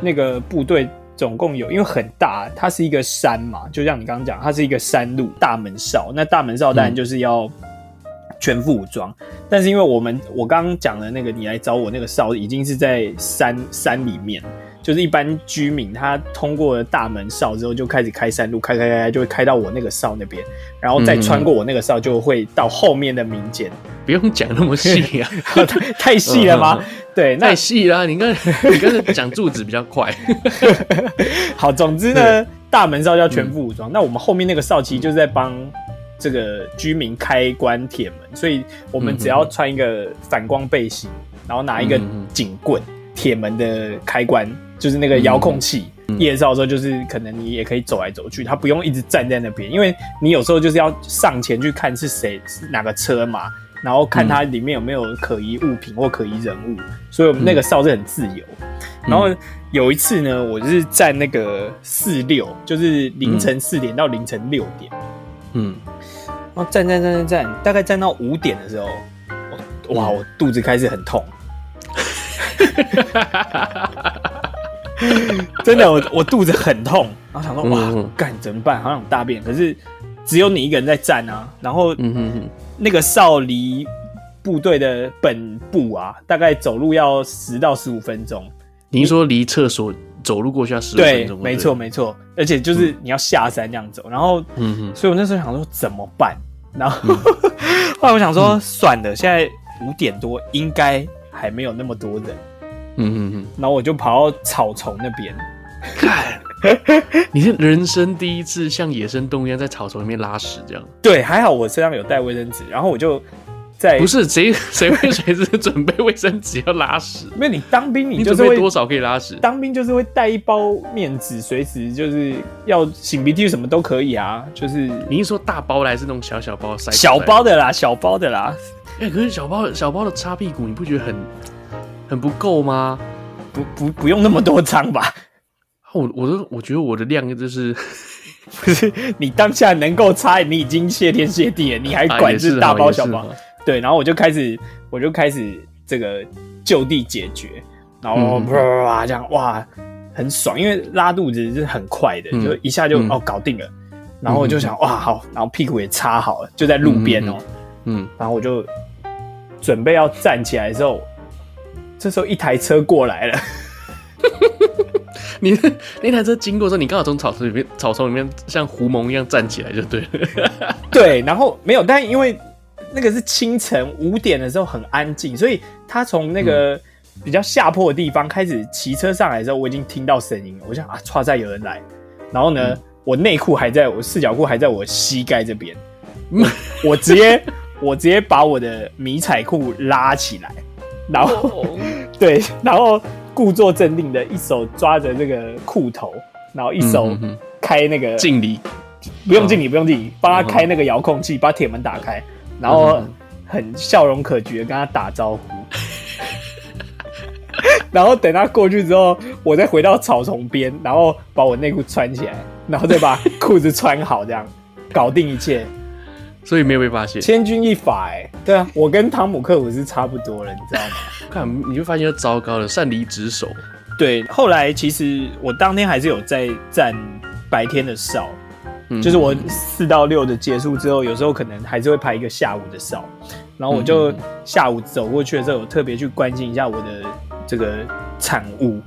那个部队总共有，因为很大，它是一个山嘛，就像你刚刚讲，它是一个山路大门哨。那大门哨当然就是要全副武装，嗯、但是因为我们我刚刚讲的那个，你来找我那个哨已经是在山山里面。就是一般居民，他通过了大门哨之后，就开始开山路，开开开，就会开到我那个哨那边，然后再穿过我那个哨，就会到后面的民间。不用讲那么细啊，太细了吗？对，太细了。你刚你刚才讲柱子比较快。好，总之呢，大门哨要全副武装。那我们后面那个哨其实就是在帮这个居民开关铁门，所以我们只要穿一个反光背心，然后拿一个警棍，铁门的开关。就是那个遥控器，夜哨的时候，就是可能你也可以走来走去，他不用一直站在那边，因为你有时候就是要上前去看是谁是哪个车嘛，然后看它里面有没有可疑物品或可疑人物，所以我们那个哨是很自由。然后有一次呢，我就是站那个四六，就是凌晨四点到凌晨六点，嗯，然后站站站站站，大概站到五点的时候，哇，我肚子开始很痛。真的，我我肚子很痛，然后想说哇，干怎么办？好想大便，可是只有你一个人在站啊。然后嗯，那个少离部队的本部啊，大概走路要十到十五分钟。您说离厕所走路过去要十五分钟？对，没错没错。而且就是你要下山这样走。然后，嗯所以我那时候想说怎么办？然后 后来我想说算了，现在五点多，应该还没有那么多人。嗯嗯嗯，然后我就跑到草丛那边，看，你是人生第一次像野生动物一样在草丛里面拉屎这样？对，还好我身上有带卫生纸，然后我就在，不是谁谁会随时准备卫生纸要拉屎？因为你当兵，你就是会你多少可以拉屎？当兵就是会带一包面纸，随时就是要擤鼻涕什么都可以啊。就是你是说大包的还是那种小小包塞？小包的啦，小包的啦。哎、欸，可是小包小包的擦屁股，你不觉得很？很不够吗？不不不用那么多张吧。我我都我觉得我的量就是，不是你当下能够擦，你已经谢天谢地了，你还管是大包小包？对，然后我就开始我就开始这个就地解决，然后啪啪啪这样哇，很爽，因为拉肚子是很快的，就一下就哦搞定了。然后我就想哇好，然后屁股也擦好了，就在路边哦，嗯，然后我就准备要站起来的时候。这时候一台车过来了，你那台车经过的时候，你刚好从草丛里面，草丛里面像狐獴一样站起来就对了。对，然后没有，但因为那个是清晨五点的时候很安静，所以他从那个比较下坡的地方开始骑车上来的时候，我已经听到声音了。我想啊，唰，在有人来。然后呢，嗯、我内裤还在我四角裤还在我膝盖这边，我直接 我直接把我的迷彩裤拉起来。然后，oh. 对，然后故作镇定的一手抓着这个裤头，然后一手开那个敬礼，不用敬礼，不用敬礼，帮他开那个遥控器，把铁门打开，然后很笑容可掬的跟他打招呼。然后等他过去之后，我再回到草丛边，然后把我内裤穿起来，然后再把裤子穿好，这样搞定一切。所以没有被发现，千钧一发哎、欸，对啊，我跟汤姆克鲁斯差不多了，你知道吗？看你就发现就糟糕了，擅离职守。对，后来其实我当天还是有在站白天的哨，嗯、就是我四到六的结束之后，有时候可能还是会排一个下午的哨，然后我就下午走过去的时候，我特别去关心一下我的这个产物，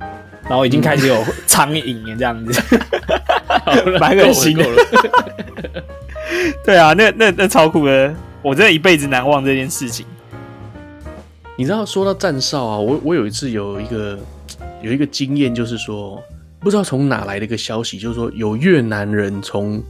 然后已经开始有苍蝇了这样子，蛮恶心的。对啊，那那那超酷的，我真的一辈子难忘这件事情。你知道，说到站哨啊，我我有一次有一个有一个经验，就是说，不知道从哪来的一个消息，就是说有越南人从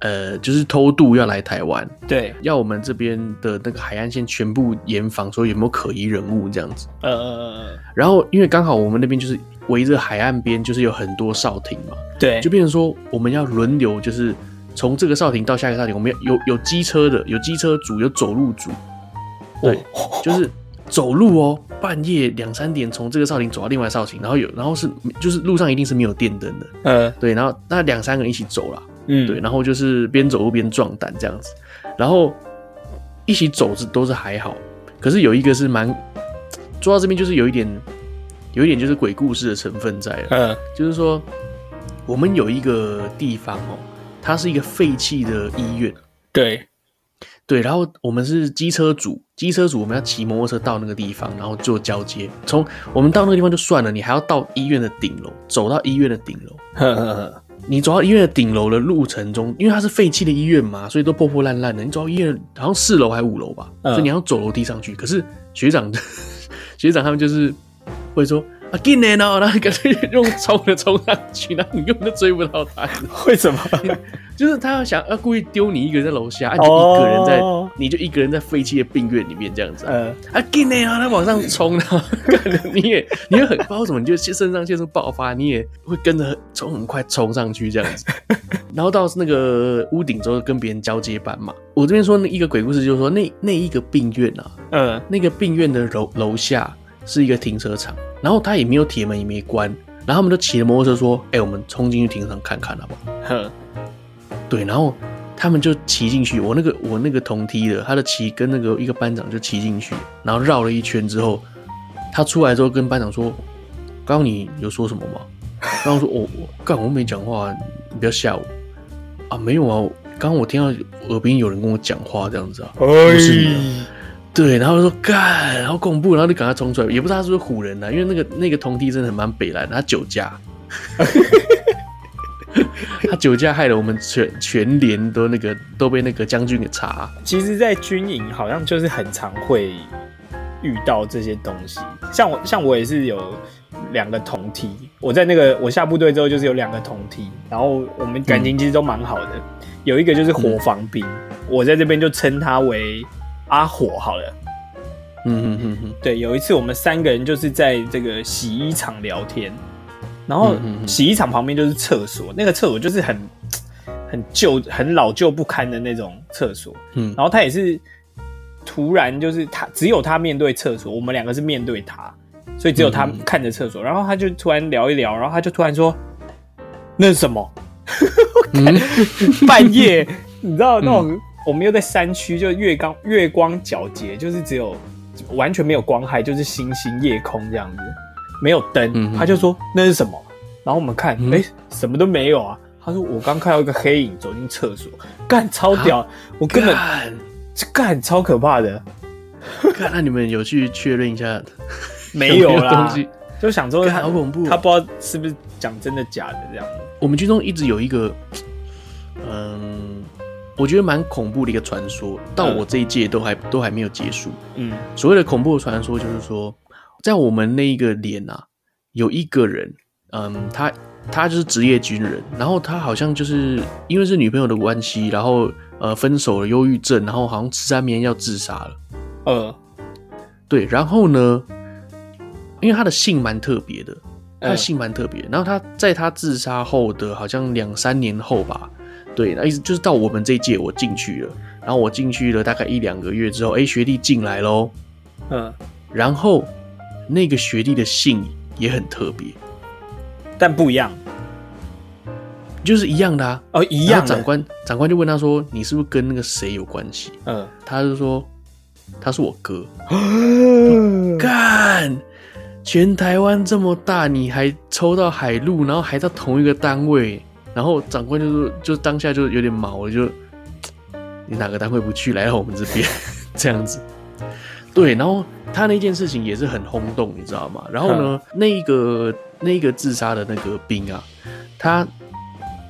呃，就是偷渡要来台湾，对，要我们这边的那个海岸线全部严防，说有没有可疑人物这样子。呃呃呃，然后因为刚好我们那边就是围着海岸边，就是有很多哨亭嘛，对，就变成说我们要轮流，就是从这个哨亭到下一个哨亭，我们要有有机车的，有机车组，有走路组，对，哦、就是走路哦，半夜两三点从这个哨亭走到另外哨亭，然后有，然后是就是路上一定是没有电灯的，嗯，对，然后那两三个人一起走了。嗯，对，然后就是边走路边壮胆这样子，然后一起走是都是还好，可是有一个是蛮，做到这边就是有一点，有一点就是鬼故事的成分在了，嗯，就是说我们有一个地方哦，它是一个废弃的医院，对，对，然后我们是机车组，机车组我们要骑摩托车到那个地方，然后做交接，从我们到那个地方就算了，你还要到医院的顶楼，走到医院的顶楼，呵呵呵。你走到医院的顶楼的路程中，因为它是废弃的医院嘛，所以都破破烂烂的。你走到医院好像四楼还五楼吧，嗯，所以你要走楼梯上去。可是学长，学长他们就是会说。啊，进来呢，然后干脆用冲的冲上去，然后你根本就追不到他。为什么？就是他要想要故意丢你一个人在楼下，你就一个人在，oh. 你就一个人在废弃的病院里面这样子。呃，啊，进来啊，他往上冲，然后你也，你也很不知道怎么，你就肾上腺素爆发，你也会跟着冲很快冲上去这样子。然后到那个屋顶之后，跟别人交接班嘛。我这边说那一个鬼故事，就是说那那一个病院啊，呃，那个病院的楼楼下是一个停车场。然后他也没有铁门，也没关，然后他们就骑着摩托车说：“哎、欸，我们冲进去停车场看看，好不好？”哼，对，然后他们就骑进去。我那个我那个同梯的，他的骑跟那个一个班长就骑进去，然后绕了一圈之后，他出来之后跟班长说：“刚刚你有说什么吗？”刚刚说：“我我干，我没讲话，你不要吓我啊！没有啊，刚刚我听到耳边有人跟我讲话，这样子啊，不是你。”对，然后就说干，好恐怖，然后就赶快冲出来，也不知道他是不是唬人的，因为那个那个同梯真的很蛮北烂，他酒驾，他酒驾害了我们全全连都那个都被那个将军给查。其实，在军营好像就是很常会遇到这些东西，像我像我也是有两个同梯，我在那个我下部队之后就是有两个同梯，然后我们感情其实都蛮好的，嗯、有一个就是火防兵，嗯、我在这边就称他为。阿火好了，嗯哼哼哼，对，有一次我们三个人就是在这个洗衣厂聊天，然后洗衣厂旁边就是厕所，那个厕所就是很很旧、很老旧不堪的那种厕所，嗯，然后他也是突然就是他只有他面对厕所，我们两个是面对他，所以只有他看着厕所，然后他就突然聊一聊，然后他就突然说：“那是什么？” 半夜，你知道那种。我们又在山区，就月光月光皎洁，就是只有完全没有光害，就是星星夜空这样子，没有灯。嗯、他就说那是什么？然后我们看，哎、什么都没有啊。他说我刚看到一个黑影走进厕所，干超屌，啊、我根本这干干超可怕的。看，那你们有去确认一下？没有啦，东西就想说好恐怖，他不知道是不是讲真的假的这样。我们军中一直有一个，嗯。我觉得蛮恐怖的一个传说，到我这一届都还、嗯、都还没有结束。嗯，所谓的恐怖的传说就是说，在我们那一个连啊，有一个人，嗯，他他就是职业军人，然后他好像就是因为是女朋友的关系，然后呃分手了，忧郁症，然后好像吃安眠药自杀了。呃，对，然后呢，因为他的姓蛮特别的，他的姓蛮特别，然后他在他自杀后的好像两三年后吧。对，那意思就是到我们这一届我进去了，然后我进去了大概一两个月之后，哎，学弟进来喽，嗯，然后那个学弟的姓也很特别，但不一样，就是一样的啊，哦，一样。长官长官就问他说：“你是不是跟那个谁有关系？”嗯，他就说：“他是我哥。”干，全台湾这么大，你还抽到海陆，然后还在同一个单位。然后长官就说，就当下就有点毛了，就你哪个单位不去，来到我们这边 这样子。对，然后他那件事情也是很轰动，你知道吗？然后呢，那一个那一个自杀的那个兵啊，他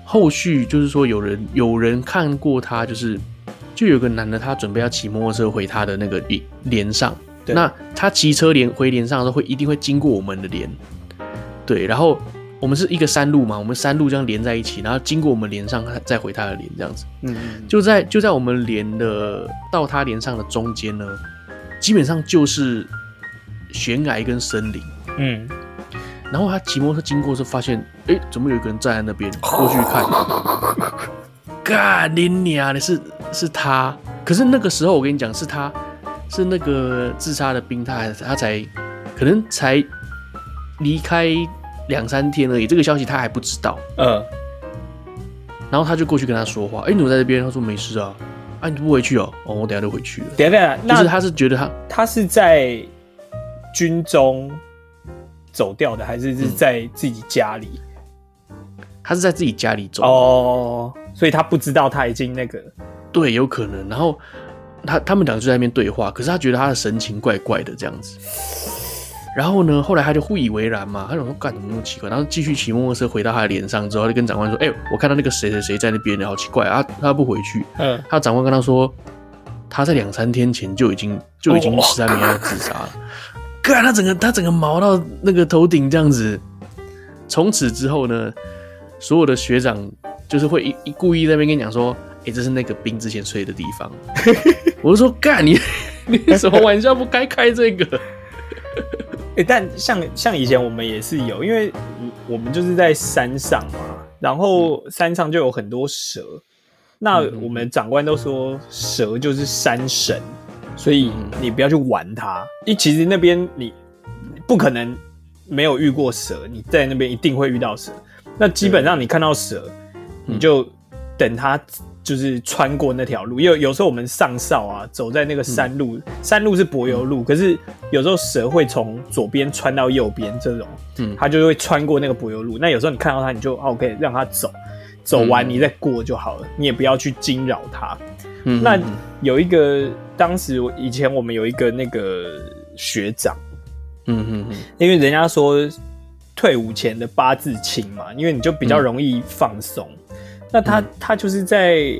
后续就是说有人有人看过他，就是就有个男的，他准备要骑摩托车回他的那个连连上，那他骑车连回连上的时候会一定会经过我们的连，对，然后。我们是一个山路嘛，我们山路这样连在一起，然后经过我们连上，再回他的连这样子。嗯嗯，就在就在我们连的到他连上的中间呢，基本上就是悬崖跟森林。嗯，然后他骑摩托车经过时候，发现哎、欸，怎么有一个人站在那边？过去看，干你娘的，是是他。可是那个时候我跟你讲，是他是那个自杀的兵，他还他才可能才离开。两三天而已，这个消息他还不知道。嗯，然后他就过去跟他说话。哎、欸，你怎么在这边？他说没事啊。啊，你不回去哦？哦，我等下就回去了。等下等下，就是他是觉得他他是在军中走掉的，还是是在自己家里？嗯、他是在自己家里走哦，所以他不知道他已经那个。对，有可能。然后他他们两个就在那边对话，可是他觉得他的神情怪怪的这样子。然后呢，后来他就不以为然嘛，他想说干怎么那么奇怪，然后继续骑摩托车回到他的脸上之后，他就跟长官说：“哎、欸，我看到那个谁谁谁在那边，好奇怪啊，他不回去。”嗯，他长官跟他说，他在两三天前就已经就已经尸山没自杀了。干、哦，他整个他整个毛到那个头顶这样子。从此之后呢，所有的学长就是会一一故意在那边跟你讲说：“哎、欸，这是那个兵之前睡的地方。” 我就说：“干你 你什么玩笑？不该开这个。”欸、但像像以前我们也是有，因为我们就是在山上嘛，然后山上就有很多蛇。那我们长官都说蛇就是山神，所以你不要去玩它。一其实那边你不可能没有遇过蛇，你在那边一定会遇到蛇。那基本上你看到蛇，你就等它。就是穿过那条路，因为有时候我们上哨啊，走在那个山路，嗯、山路是柏油路，可是有时候蛇会从左边穿到右边，这种，嗯，它就会穿过那个柏油路。那有时候你看到它，你就 OK，让它走，走完你再过就好了，嗯、你也不要去惊扰它。嗯，那有一个，当时以前我们有一个那个学长，嗯嗯嗯，因为人家说退伍前的八字轻嘛，因为你就比较容易放松。嗯那他他就是在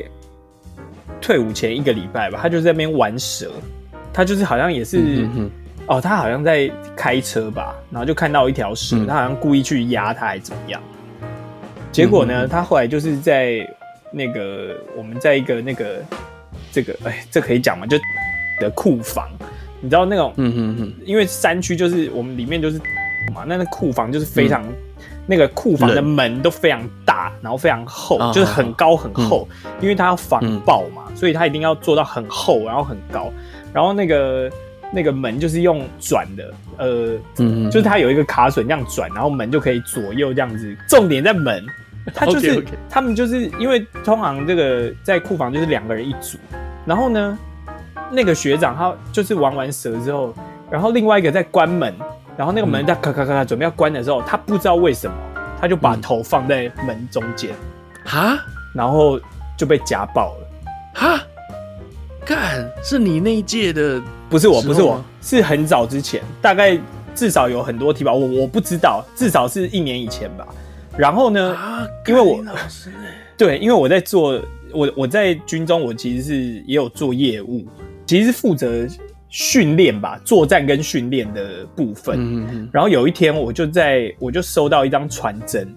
退伍前一个礼拜吧，他就在那边玩蛇，他就是好像也是嗯嗯嗯。哦，他好像在开车吧，然后就看到一条蛇，嗯、他好像故意去压他还是怎么样，结果呢，他后来就是在那个我们在一个那个这个哎，这可以讲吗？就的库房，你知道那种嗯嗯嗯，因为山区就是我们里面就是嘛，那那库房就是非常。嗯那个库房的门都非常大，然后非常厚，哦、就是很高很厚，嗯、因为它要防爆嘛，嗯、所以它一定要做到很厚，然后很高，然后那个那个门就是用转的，呃，嗯、就是它有一个卡榫这样转，然后门就可以左右这样子。重点在门，它就是.他们就是因为通常这个在库房就是两个人一组，然后呢，那个学长他就是玩完蛇之后，然后另外一个在关门。然后那个门在咔咔咔咔准备要关的时候，他不知道为什么，他就把头放在门中间，哈，然后就被夹爆了，哈，干，是你那一届的？不是我，不是我，是很早之前，大概至少有很多题吧，我我不知道，至少是一年以前吧。然后呢，因为我对，因为我在做，我我在军中，我其实是也有做业务，其实是负责。训练吧，作战跟训练的部分。嗯嗯。然后有一天，我就在我就收到一张传真，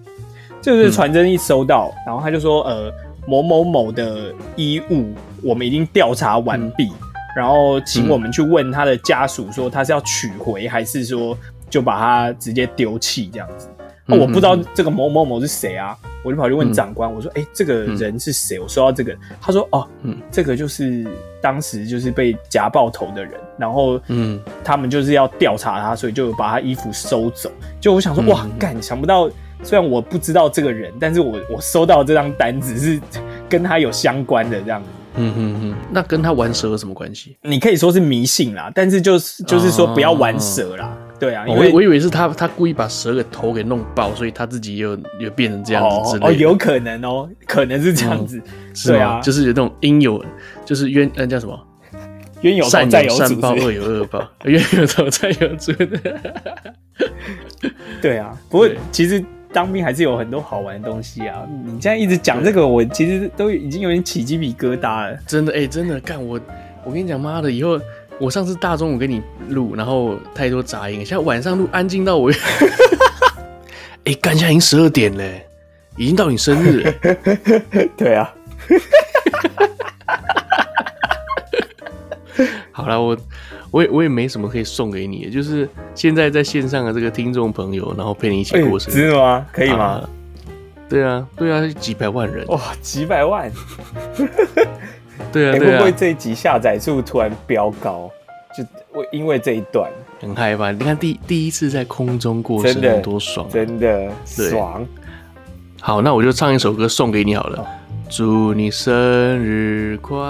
就是传真一收到，嗯、然后他就说，呃，某某某的衣物我们已经调查完毕，嗯、然后请我们去问他的家属，说他是要取回，还是说就把他直接丢弃这样子。那我不知道这个某某某是谁啊，我就跑去问长官，我说：“哎，这个人是谁？”我收到这个，他说：“哦，嗯，这个就是当时就是被夹爆头的人，然后嗯，他们就是要调查他，所以就把他衣服收走。就我想说，哇，干，想不到，虽然我不知道这个人，但是我我收到这张单子是 跟他有相关的这样子。嗯嗯嗯，那跟他玩蛇有什么关系？你可以说是迷信啦，但是就是就是说不要玩蛇啦。”对啊，因为我我以为是他他故意把蛇给头给弄爆，所以他自己又又变成这样子之类的。哦，有可能哦，可能是这样子。对啊，就是有那种因有，就是冤呃叫什么？冤有头债有主，善报恶有恶报，冤有头债有主。对啊，不过其实当兵还是有很多好玩的东西啊。你现在一直讲这个，我其实都已经有点起鸡皮疙瘩了。真的哎，真的干我，我跟你讲，妈的，以后。我上次大中午给你录，然后太多杂音，现在晚上录安静到我。哎、哎、欸，干，现在已经十二点嘞，已经到你生日了。对啊。好了，我我也我也没什么可以送给你，就是现在在线上的这个听众朋友，然后陪你一起过生日，真的吗？可以吗？啊对啊，对啊，几百万人哇，几百万。对啊，欸、对啊，会不会这一集下载数突然飙高？就我因为这一段很害怕。你看第第一次在空中过生日多爽，真的爽。好，那我就唱一首歌送给你好了，哦、祝你生日快。